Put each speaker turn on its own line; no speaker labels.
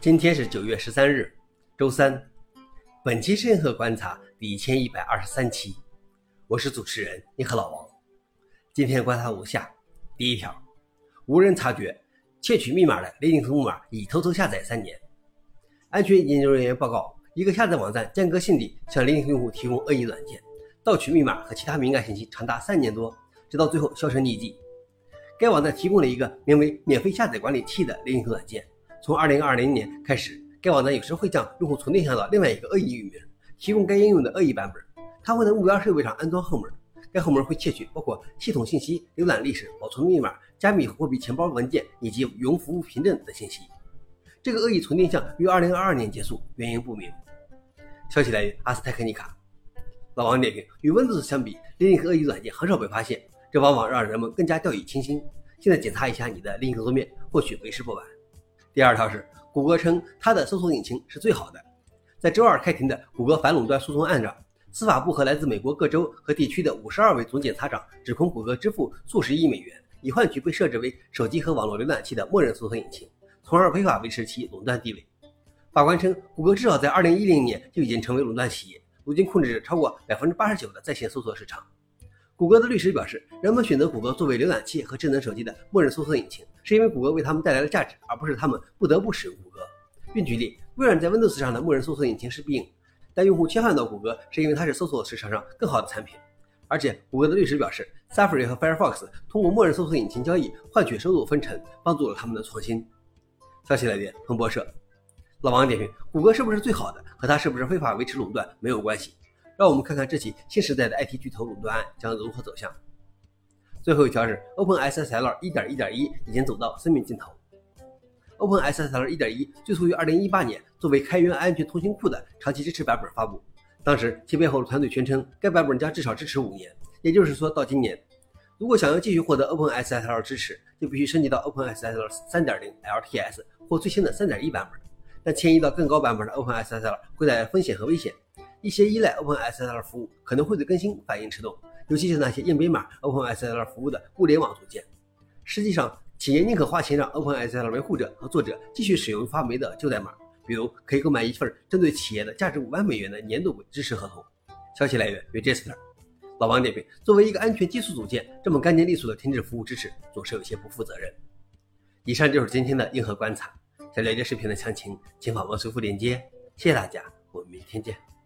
今天是九月十三日，周三。本期是硬核观察第一千一百二十三期，我是主持人你和老王。今天观察如下：第一条，无人察觉窃取密码的雷霆木马已偷偷下载三年。安全研究人员报告，一个下载网站间隔性地向雷霆用户提供恶意软件，盗取密码和其他敏感信息长达三年多，直到最后销声匿迹。该网站提供了一个名为“免费下载管理器”的雷霆软件。从二零二零年开始，该网站有时会将用户重定向到另外一个恶意域名，提供该应用的恶意版本。它会在目标设备上安装后门，该后门会窃取包括系统信息、浏览历史、保存密码、加密货币钱包文件以及云服务凭证等信息。这个恶意存定向于二零二二年结束，原因不明。消息来源：阿斯泰克尼卡。老王点评：与 Windows 相比，另一个恶意软件很少被发现，这往往让人们更加掉以轻心。现在检查一下你的另一个桌面，或许为时不晚。第二条是，谷歌称它的搜索引擎是最好的。在周二开庭的谷歌反垄断诉讼案上，司法部和来自美国各州和地区的五十二位总检察长指控谷歌支付数十亿美元，以换取被设置为手机和网络浏览器的默认搜索引擎，从而违法维持其垄断地位。法官称，谷歌至少在2010年就已经成为垄断企业，如今控制着超过百分之八十九的在线搜索市场。谷歌的律师表示，人们选择谷歌作为浏览器和智能手机的默认搜索引擎，是因为谷歌为他们带来了价值，而不是他们不得不使用谷歌。并举例，微软在 Windows 上的默认搜索引擎是 Bing，但用户切换到谷歌是因为它是搜索市场上更好的产品。而且，谷歌的律师表示，Safari 和 Firefox 通过默认搜索引擎交易换取收入分成，帮助了他们的创新。消息来源：彭博社。老王点评：谷歌是不是最好的，和它是不是非法维持垄断没有关系。让我们看看这起新时代的 IT 巨头垄断案将如何走向。最后一条是 OpenSSL 1.1.1已经走到生命尽头。OpenSSL 1.1最初于2018年作为开源安全通信库的长期支持版本发布，当时其背后的团队宣称该版本将至少支持五年，也就是说到今年。如果想要继续获得 OpenSSL 支持，就必须升级到 OpenSSL 3.0 LTS 或最新的3.1版本。但迁移到更高版本的 OpenSSL 会带来风险和危险。一些依赖 OpenSSL 服务可能会对更新反应迟钝，尤其是那些硬编码 OpenSSL 服务的物联网组件。实际上，企业宁可花钱让 OpenSSL 维护者和作者继续使用发霉的旧代码，比如可以购买一份针对企业的价值五万美元的年度支持合同。消息来源：Register。老王点评：作为一个安全基础组件，这么干净利索的停止服务支持，总是有些不负责任。以上就是今天的硬核观察。想了解视频的详情，请访问随附链接。谢谢大家，我们明天见。